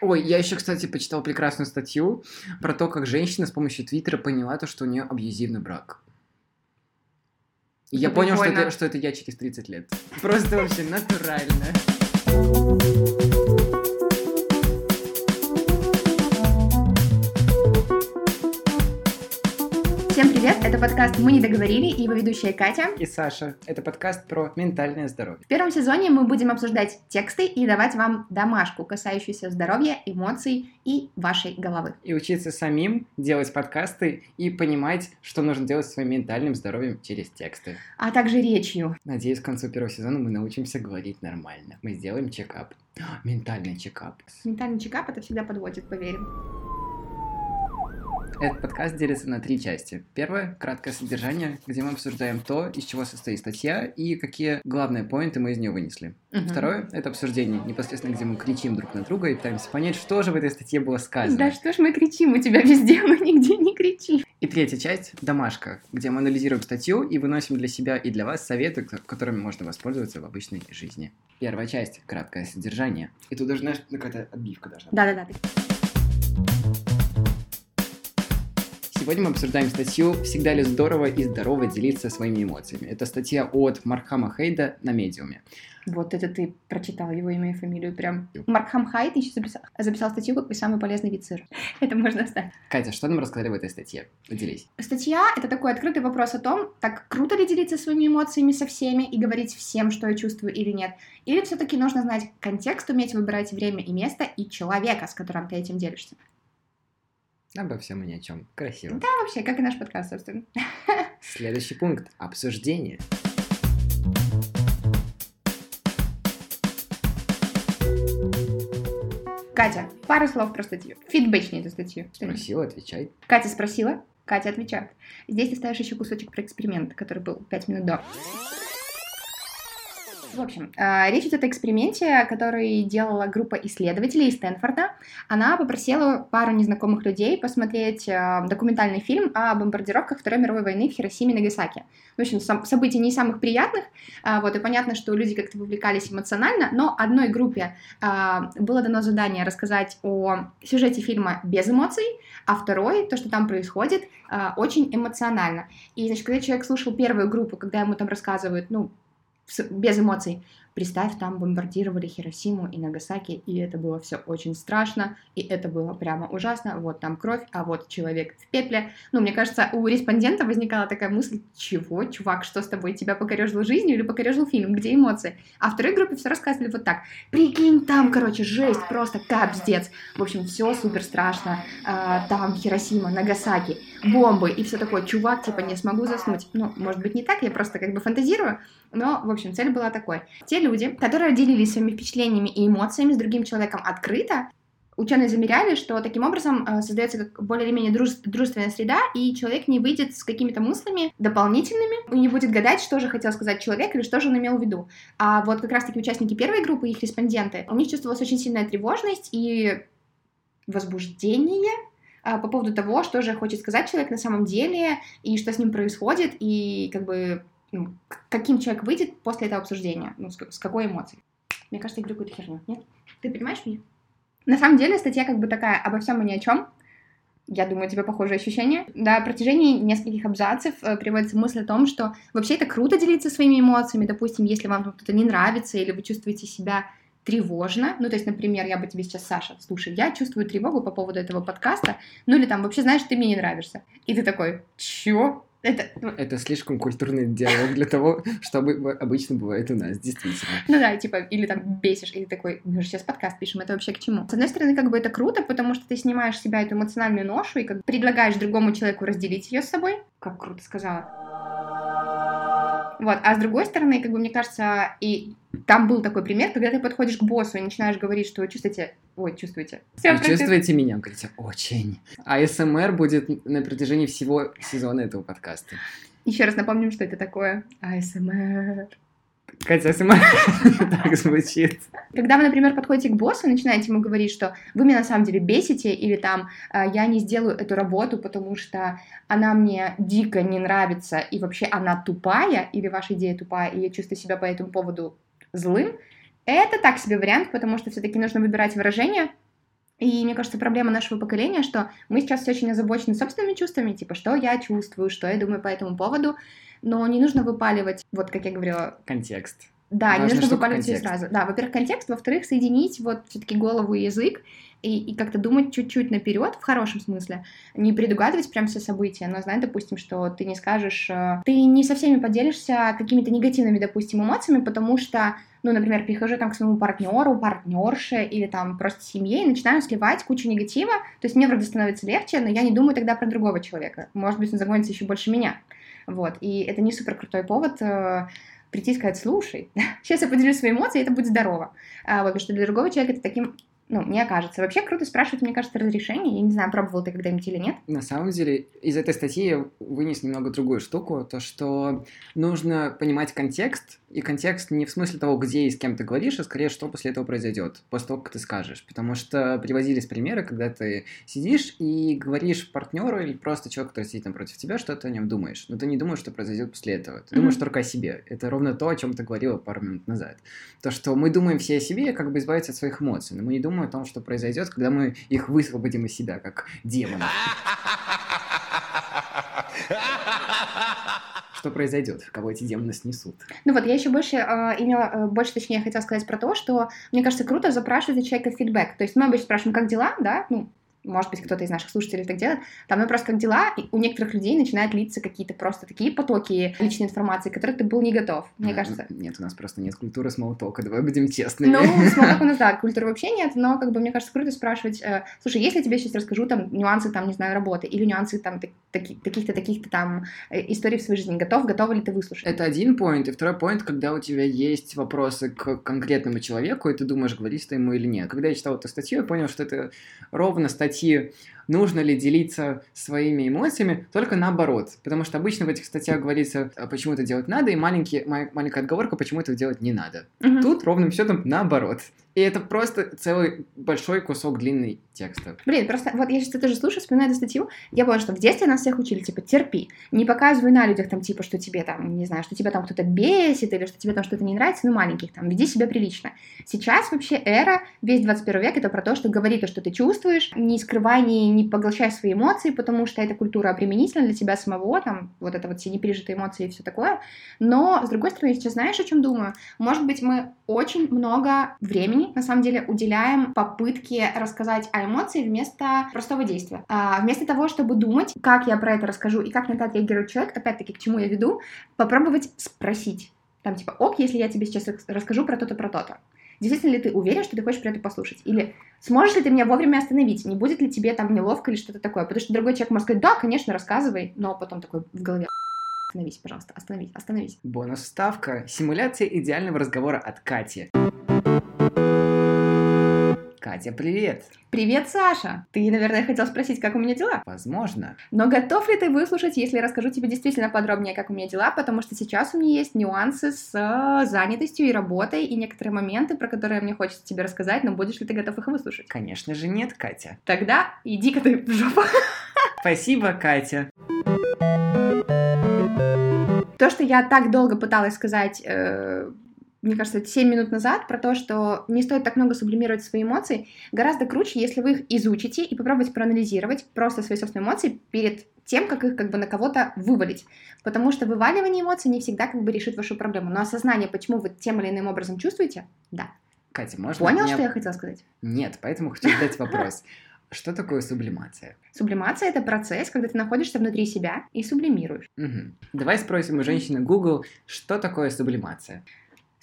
Ой, я еще, кстати, почитал прекрасную статью про то, как женщина с помощью Твиттера поняла то, что у нее абьюзивный брак. И я понял, что это, что это я через 30 лет. Просто вообще натурально. Подкаст «Мы не договорили» и его ведущая Катя. И Саша, это подкаст про ментальное здоровье. В первом сезоне мы будем обсуждать тексты и давать вам домашку, касающуюся здоровья, эмоций и вашей головы. И учиться самим делать подкасты и понимать, что нужно делать со своим ментальным здоровьем через тексты. А также речью. Надеюсь, к концу первого сезона мы научимся говорить нормально. Мы сделаем чекап. Ментальный чекап. Ментальный чекап это всегда подводит, поверим. Этот подкаст делится на три части. Первое — краткое содержание, где мы обсуждаем то, из чего состоит статья и какие главные поинты мы из нее вынесли. Мгм. Второе — это обсуждение, непосредственно где мы кричим друг на друга и пытаемся понять, что же в этой статье было сказано. Да что ж мы кричим у тебя везде, мы нигде не кричим. И третья часть — домашка, где мы анализируем статью и выносим для себя и для вас советы, ко- которыми можно воспользоваться в обычной жизни. Первая часть — краткое содержание. И тут даже, знаешь, какая-то отбивка должна быть. Да-да-да. Сегодня мы обсуждаем статью «Всегда ли здорово и здорово делиться своими эмоциями». Это статья от Мархама Хейда на Медиуме. Вот это ты прочитал его имя и фамилию прям. Маркхам Хайт еще записал, записал статью «Какой самый полезный вид сыра». Это можно оставить. Катя, что нам рассказали в этой статье? Поделись. Статья — это такой открытый вопрос о том, так круто ли делиться своими эмоциями со всеми и говорить всем, что я чувствую или нет. Или все-таки нужно знать контекст, уметь выбирать время и место и человека, с которым ты этим делишься. Обо всем и ни о чем. Красиво. Да, вообще, как и наш подкаст, собственно. Следующий пункт. Обсуждение. Катя, пару слов про статью. Фидбэчни эту статью. Что-нибудь. Спросил, отвечай. Катя спросила, Катя отвечает. Здесь ты ставишь еще кусочек про эксперимент, который был 5 минут до. В общем, э, речь идет о эксперименте, который делала группа исследователей из Стэнфорда. Она попросила пару незнакомых людей посмотреть э, документальный фильм о бомбардировках Второй мировой войны в Хиросиме и Нагасаки. В общем, события не самых приятных, а, вот, и понятно, что люди как-то вовлекались эмоционально, но одной группе было дано задание рассказать о сюжете фильма без эмоций, а второй, то, что там происходит, очень эмоционально. И, значит, когда человек слушал первую группу, когда ему там рассказывают, ну, без эмоций, представь, там бомбардировали Хиросиму и Нагасаки, и это было все очень страшно, и это было прямо ужасно, вот там кровь, а вот человек в пепле. Ну, мне кажется, у респондента возникала такая мысль, чего, чувак, что с тобой, тебя покорежил жизнью или покорежил фильм, где эмоции? А второй группе все рассказывали вот так, прикинь, там, короче, жесть, просто капздец. В общем, все супер страшно, А, там Хиросима, Нагасаки, бомбы, и все такое, чувак, типа, не смогу заснуть. Ну, может быть, не так, я просто как бы фантазирую, но, в общем, цель была такой. Те люди, которые делились своими впечатлениями и эмоциями с другим человеком открыто, ученые замеряли, что таким образом э, создается как более или менее друж- дружественная среда, и человек не выйдет с какими-то мыслями дополнительными, и не будет гадать, что же хотел сказать человек или что же он имел в виду. А вот как раз-таки участники первой группы, их респонденты, у них чувствовалась очень сильная тревожность и возбуждение а, по поводу того, что же хочет сказать человек на самом деле, и что с ним происходит, и как бы ну, каким человек выйдет после этого обсуждения, ну, с, с какой эмоцией. Мне кажется, я говорю какую-то херню, нет? Ты понимаешь меня? На самом деле статья как бы такая обо всем и ни о чем. Я думаю, у тебя похожие ощущения. На протяжении нескольких абзацев э, приводится мысль о том, что вообще это круто делиться своими эмоциями. Допустим, если вам кто-то не нравится или вы чувствуете себя тревожно. Ну, то есть, например, я бы тебе сейчас, Саша, слушай, я чувствую тревогу по поводу этого подкаста, ну или там вообще, знаешь, ты мне не нравишься. И ты такой, чё? Это, ну, Это слишком культурный диалог для того, чтобы обычно бывает у нас, действительно. Ну да, типа, или там бесишь, или такой, мы же сейчас подкаст пишем, это вообще к чему? С одной стороны, как бы это круто, потому что ты снимаешь с себя эту эмоциональную ношу и как бы предлагаешь другому человеку разделить ее с собой. Как круто сказала. Вот, а с другой стороны, как бы мне кажется, и там был такой пример, когда ты подходишь к боссу и начинаешь говорить, что чувствуете, ой, чувствуете. Вы чувствуете меня? Говорите, очень. А СМР будет на протяжении всего сезона этого подкаста. Еще раз напомним, что это такое АСМР. Катя, СМР так звучит. Когда вы, например, подходите к боссу и начинаете ему говорить, что вы меня на самом деле бесите, или там «А, я не сделаю эту работу, потому что она мне дико не нравится, и вообще она тупая, или ваша идея тупая, и я чувствую себя по этому поводу злым, это так себе вариант, потому что все-таки нужно выбирать выражение, И мне кажется, проблема нашего поколения, что мы сейчас все очень озабочены собственными чувствами, типа, что я чувствую, что я думаю по этому поводу, но не нужно выпаливать, вот как я говорила... Контекст. Да, не нужно выпаливать все сразу. Да, во-первых, контекст, во-вторых, соединить вот все-таки голову и язык, и, и как-то думать чуть-чуть наперед, в хорошем смысле, не предугадывать прям все события, но знать, допустим, что ты не скажешь, э, ты не со всеми поделишься какими-то негативными, допустим, эмоциями, потому что, ну, например, прихожу там к своему партнеру, партнерше или там просто семье и начинаю сливать кучу негатива, то есть мне вроде становится легче, но я не думаю тогда про другого человека, может быть, он загонится еще больше меня, вот, и это не супер крутой повод э, прийти и сказать, слушай, сейчас я поделюсь своими эмоциями, и это будет здорово. А, вот, потому что для другого человека это таким, ну, мне кажется. Вообще круто спрашивать, мне кажется, разрешение. Я не знаю, пробовал ты когда-нибудь или нет. На самом деле, из этой статьи я вынес немного другую штуку, то, что нужно понимать контекст, и контекст не в смысле того, где и с кем ты говоришь, а скорее, что после этого произойдет, после того, как ты скажешь. Потому что приводились примеры, когда ты сидишь и говоришь партнеру или просто человеку, который сидит напротив тебя, что ты о нем думаешь. Но ты не думаешь, что произойдет после этого. Ты Мгм. думаешь только о себе. Это ровно то, о чем ты говорила пару минут назад. То, что мы думаем все о себе, как бы избавиться от своих эмоций, но мы не думаем о том, что произойдет, когда мы их высвободим из себя, как демонов. Что произойдет, кого эти демоны снесут. Ну вот, я еще больше э, имела, больше точнее хотела сказать про то, что мне кажется, круто запрашивать у человека фидбэк. То есть мы обычно спрашиваем, как дела, да, ну, может быть, кто-то из наших слушателей так делает, там вопрос, как дела, и у некоторых людей начинают литься какие-то просто такие потоки личной информации, к которой ты был не готов, мне А, кажется. Нет, у нас просто нет культуры смолтока, давай будем честными. Ну, смолток у нас, да, культуры вообще нет, но, как бы, мне кажется, круто спрашивать, э, слушай, если я тебе сейчас расскажу там нюансы, там, не знаю, работы, или нюансы там так- таки- таких-то, таких-то там э, историй в своей жизни, готов, готова ли ты выслушать? Это один поинт, и второй поинт, когда у тебя есть вопросы к конкретному человеку, и ты думаешь, говорить ты ему или нет. Когда я читал эту статью, я понял, что это ровно статьи нужно ли делиться своими эмоциями, только наоборот. Потому что обычно в этих статьях говорится, а почему это делать надо, и маленький, ма- маленькая отговорка, почему это делать не надо. Мгм. Тут ровным счетом наоборот. И это просто целый большой кусок длинный текста. Блин, просто вот я сейчас тоже слушаю, вспоминаю эту статью, я поняла, что в детстве нас всех учили, типа, терпи, не показывай на людях там, типа, что тебе там, не знаю, что тебя там кто-то бесит, или что тебе там что-то не нравится, ну, маленьких, там, веди себя прилично. Сейчас вообще эра, весь 21 век, это про то, что говори то, что ты чувствуешь, не скрывай, не, не поглощай свои эмоции, потому что эта культура обременительна для тебя самого, там, вот это вот все непережитые эмоции и все такое. Но, с другой стороны, сейчас знаешь, о чем думаю? Может быть, мы очень много времени, на самом деле, уделяем попытке рассказать о эмоции вместо простого действия. А, вместо того, чтобы думать, как я про это расскажу и как на это отреагирует человек, опять-таки, к чему я веду, попробовать спросить. Там типа, ок, если я тебе сейчас рас- расскажу про то-то, про то-то. Действительно ли ты уверен, что ты хочешь про это послушать? Или сможешь ли ты меня вовремя остановить? Не будет ли тебе там неловко или что-то такое? Потому что другой человек может сказать, да, конечно, рассказывай, но потом такой в голове, остановись, пожалуйста, остановись, остановись. Бонус вставка. Симуляция идеального разговора от Кати. Катя, привет. Привет, Саша! Ты, наверное, хотел спросить, как у меня дела? Возможно. Но готов ли ты выслушать, если я расскажу тебе действительно подробнее, как у меня дела, потому что сейчас у меня есть нюансы с э, занятостью и работой, и некоторые моменты, про которые мне хочется тебе рассказать, но будешь ли ты готов их выслушать? Конечно же нет, Катя. Тогда иди-ка ты в жопу. Спасибо, Катя. То, что я так долго пыталась сказать, э, мне кажется, 7 минут назад, про то, что не стоит так много сублимировать свои эмоции, гораздо круче, если вы их изучите и попробуете проанализировать просто свои собственные эмоции перед тем, как их как бы на кого-то вывалить. Потому что вываливание эмоций не всегда как бы решит вашу проблему. Но осознание, почему вы тем или иным образом чувствуете, да. Катя, можно Понял, меня- что я хотела сказать? Нет, поэтому хочу задать вопрос. Что такое сублимация? Сублимация — это процесс, когда ты находишься внутри себя и сублимируешь. Мгм. Давай спросим у женщины Google, что такое сублимация?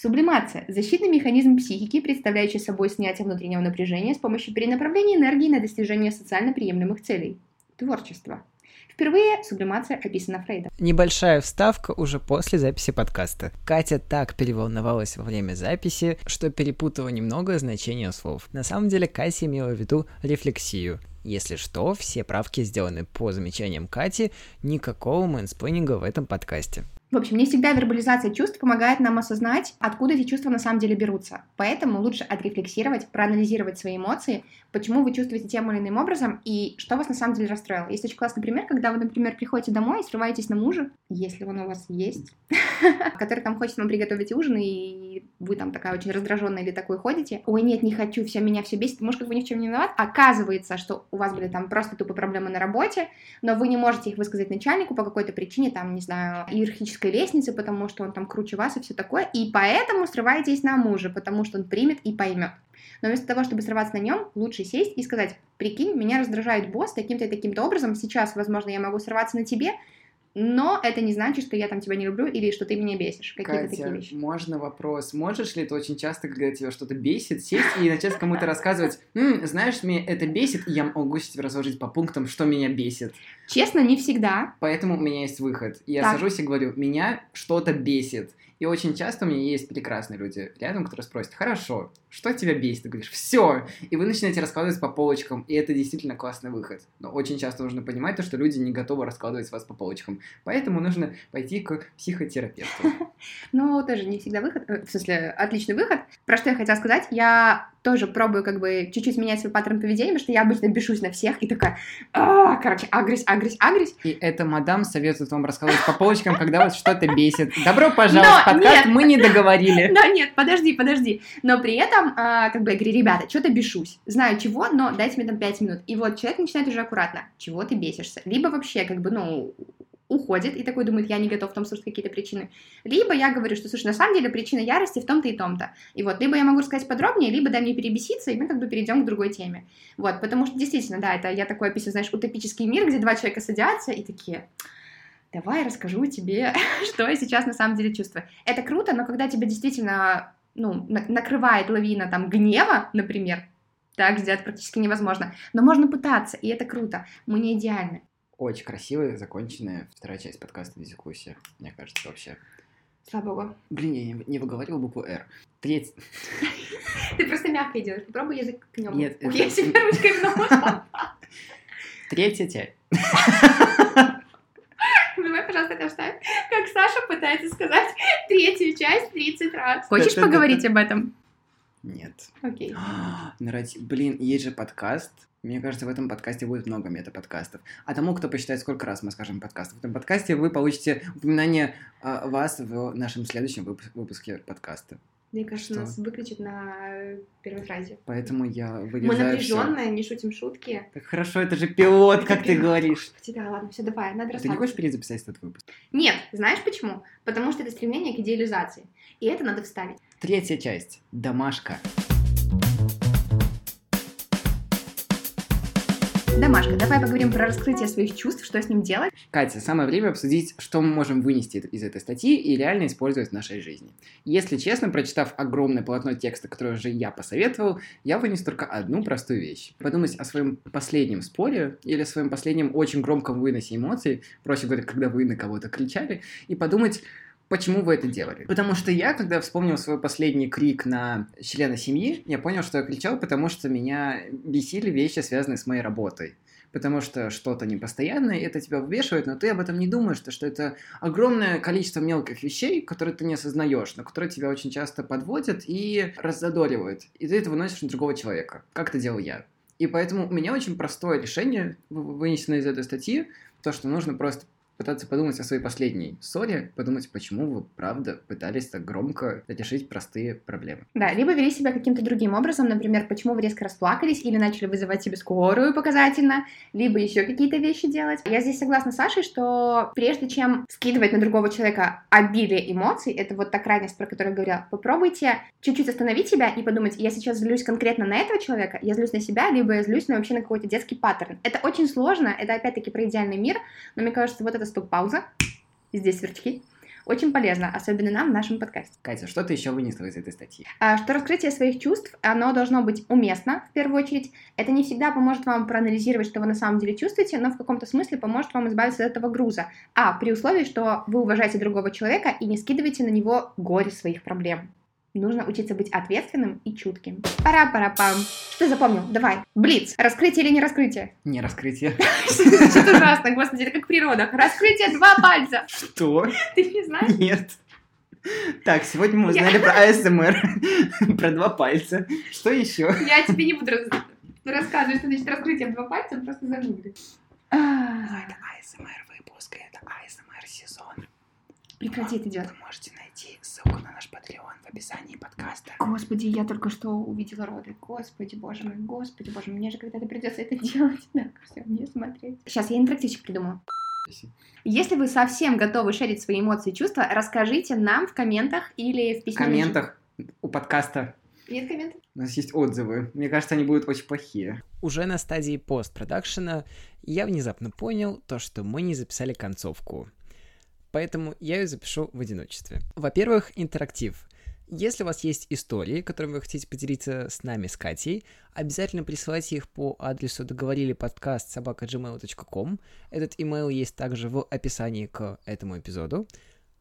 Сублимация – защитный механизм психики, представляющий собой снятие внутреннего напряжения с помощью перенаправления энергии на достижение социально приемлемых целей. Творчество. Впервые сублимация описана Фрейдом. Небольшая вставка уже после записи подкаста. Катя так переволновалась во время записи, что перепутала немного значение слов. На самом деле Катя имела в виду рефлексию. Если что, все правки сделаны по замечаниям Кати, никакого мэнсплейнинга в этом подкасте. В общем, не всегда вербализация чувств помогает нам осознать, откуда эти чувства на самом деле берутся. Поэтому лучше отрефлексировать, проанализировать свои эмоции, почему вы чувствуете тем или иным образом и что вас на самом деле расстроило. Есть очень классный пример, когда вы, например, приходите домой и срываетесь на мужа, если он у вас есть, который там хочет вам приготовить ужин и вы там такая очень раздраженная или такой ходите, ой, нет, не хочу, все меня все бесит, может, как бы ни в чем не виноват, оказывается, что у вас были там просто тупо проблемы на работе, но вы не можете их высказать начальнику по какой-то причине, там, не знаю, иерархической лестницы, потому что он там круче вас и все такое, и поэтому срываетесь на мужа, потому что он примет и поймет. Но вместо того, чтобы срываться на нем, лучше сесть и сказать, прикинь, меня раздражает босс таким-то и таким-то образом, сейчас, возможно, я могу срываться на тебе, но это не значит, что я там тебя не люблю или что ты меня бесишь. Какие-то Катя, такие вещи. можно вопрос? Можешь ли ты очень часто, когда тебя что-то бесит, сесть и начать кому-то рассказывать, «М, знаешь, меня это бесит, и я могу тебе разложить по пунктам, что меня бесит. Честно, не всегда. Поэтому у меня есть выход. Я Так. сажусь и говорю, меня что-то бесит. И очень часто у меня есть прекрасные люди рядом, которые спросят, хорошо, что тебя бесит? Ты говоришь, все. И вы начинаете раскладывать по полочкам, и это действительно классный выход. Но очень часто нужно понимать то, что люди не готовы раскладывать вас по полочкам. Поэтому нужно пойти к психотерапевту. Ну, тоже не всегда выход, э, в смысле, отличный выход. Про что я хотела сказать, я тоже пробую как бы чуть-чуть менять свой паттерн поведения, потому что я обычно бешусь на всех и такая, «А, короче, агрись, агрись, агрись. И эта мадам советует вам раскладывать по полочкам, когда вас что-то бесит. Добро пожаловать в Но подкаст, нет. мы не договорили. Да, нет, подожди, подожди. Но при этом, а, как бы, я говорю, ребята, что-то бешусь. Знаю чего, но дайте мне там 5 минут. И вот человек начинает уже аккуратно. Чего ты бесишься? Либо вообще, как бы, ну, уходит и такой думает, я не готов там слушать какие-то причины. Либо я говорю, что, слушай, на самом деле причина ярости в том-то и том-то. И вот, либо я могу рассказать подробнее, либо дай мне перебеситься, и мы как бы перейдем к другой теме. Вот, потому что действительно, да, это я такой описываю, знаешь, утопический мир, где два человека садятся и такие, давай расскажу тебе, что я сейчас на самом деле чувствую. Это круто, но когда тебя действительно ну, на- накрывает лавина там гнева, например, так сделать практически невозможно. Но можно пытаться, и это круто. Мы не идеальны. Очень красивая, законченная вторая часть подкаста «Дискуссия», мне кажется, вообще. Слава богу. Блин, я не, не выговорил букву «Р». Треть... Ты просто мягко делаешь. Попробуй язык к нему. Нет, я себе ручкой в нос. Третья часть. Давай, пожалуйста, это вставь. Как Саша пытается сказать третью часть 30 раз. Хочешь поговорить об этом? Нет. Окей. Нарратив. Блин, есть же подкаст. Мне кажется, в этом подкасте будет много мета-подкастов. А тому, кто посчитает, сколько раз мы скажем подкаст в этом подкасте, вы получите упоминание а, вас в нашем следующем выпу- выпуске подкаста. Мне кажется, Что? нас выключат на первой фразе. Поэтому я Мы вырезаю всё. напряженные, не шутим шутки. Так хорошо, это же пилот, как ты говоришь. Да, ладно, все, давай, надо Ты не расслабиться. хочешь перезаписать этот выпуск? Нет, знаешь почему? Потому что это стремление к идеализации. И это надо вставить. Третья часть. Домашка. Домашка, давай поговорим про раскрытие своих чувств, что с ним делать. Катя, самое время обсудить, что мы можем вынести из этой статьи и реально использовать в нашей жизни. Если честно, прочитав огромное полотно текста, которое уже я посоветовал, я вынес только одну простую вещь. Подумать о своем последнем споре или о своем последнем очень громком выносе эмоций, проще говоря, когда вы на кого-то кричали, и подумать, Почему вы это делали? Потому что я, когда вспомнил свой последний крик на члена семьи, я понял, что я кричал, потому что меня бесили вещи, связанные с моей работой потому что что-то непостоянное, это тебя выбешивает, но ты об этом не думаешь, то что это огромное количество мелких вещей, которые ты не осознаешь, но которые тебя очень часто подводят и раззадоривают, и ты это выносишь на другого человека, как это делал я. И поэтому у меня очень простое решение, вы- вынесено из этой статьи, то, что нужно просто пытаться подумать о своей последней ссоре, подумать, почему вы, правда, пытались так громко решить простые проблемы. Да, либо вели себя каким-то другим образом, например, почему вы резко расплакались или начали вызывать себе скорую показательно, либо еще какие-то вещи делать. Я здесь согласна с Сашей, что прежде чем скидывать на другого человека обилие эмоций, это вот та крайность, про которую я говорила, попробуйте чуть-чуть остановить себя и подумать, я сейчас злюсь конкретно на этого человека, я злюсь на себя, либо я злюсь на вообще на какой-то детский паттерн. Это очень сложно, это опять-таки про идеальный мир, но мне кажется, вот эта стоп-пауза, здесь сверчки, очень полезно, особенно нам в нашем подкасте. Катя, что ты еще вынесла из этой статьи? А, что раскрытие своих чувств, оно должно быть уместно, в первую очередь. Это не всегда поможет вам проанализировать, что вы на самом деле чувствуете, но в каком-то смысле поможет вам избавиться от этого груза. А, при условии, что вы уважаете другого человека и не скидываете на него горе своих проблем. Нужно учиться быть ответственным и чутким. Пара-пара-пам. Что запомнил? Давай. Блиц. Раскрытие или не раскрытие? Не раскрытие. Что ужасно, господи, это как в природах. Раскрытие два пальца. Что? Ты не знаешь? Нет. Так, сегодня мы узнали про АСМР, про два пальца. Что еще? Я тебе не буду рас- рассказывать, что значит раскрытие два пальца, просто загугли. А, Это АСМР выпуск, это АСМР сезон. Прекрати, это делать. Вы можете найти ссылку на наш Patreon в описании подкаста. Господи, я только что увидела роды. Господи, боже мой, господи, боже мой, мне же когда-то придется это делать. Так, все, не смотреть. Сейчас я интерактивчик придумаю. Если вы совсем готовы шерить свои эмоции и чувства, расскажите нам в комментах или в В письме. комментах у подкаста Нет комментов? у нас есть отзывы. Мне кажется, они будут очень плохие. Уже на стадии постпродакшена я внезапно понял то, что мы не записали концовку. Поэтому я ее запишу в одиночестве. Во-первых, интерактив. Если у вас есть истории, которыми вы хотите поделиться с нами, с Катей, обязательно присылайте их по адресу договорили подкаст собака.gmail.com. Этот имейл есть также в описании к этому эпизоду.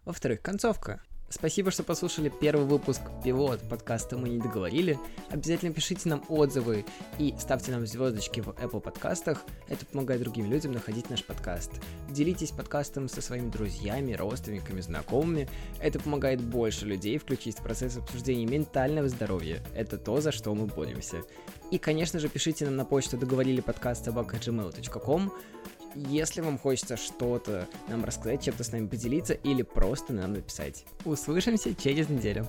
Во-вторых, концовка. Спасибо, что послушали первый выпуск пилот подкаста «Мы не договорили». Обязательно пишите нам отзывы и ставьте нам звездочки в Apple подкастах. Это помогает другим людям находить наш подкаст. Делитесь подкастом со своими друзьями, родственниками, знакомыми. Это помогает больше людей включить в процесс обсуждения ментального здоровья. Это то, за что мы боремся. И, конечно же, пишите нам на почту договорили подкаст собака.gmail.com если вам хочется что-то нам рассказать, чем-то с нами поделиться или просто нам написать. Услышимся через неделю.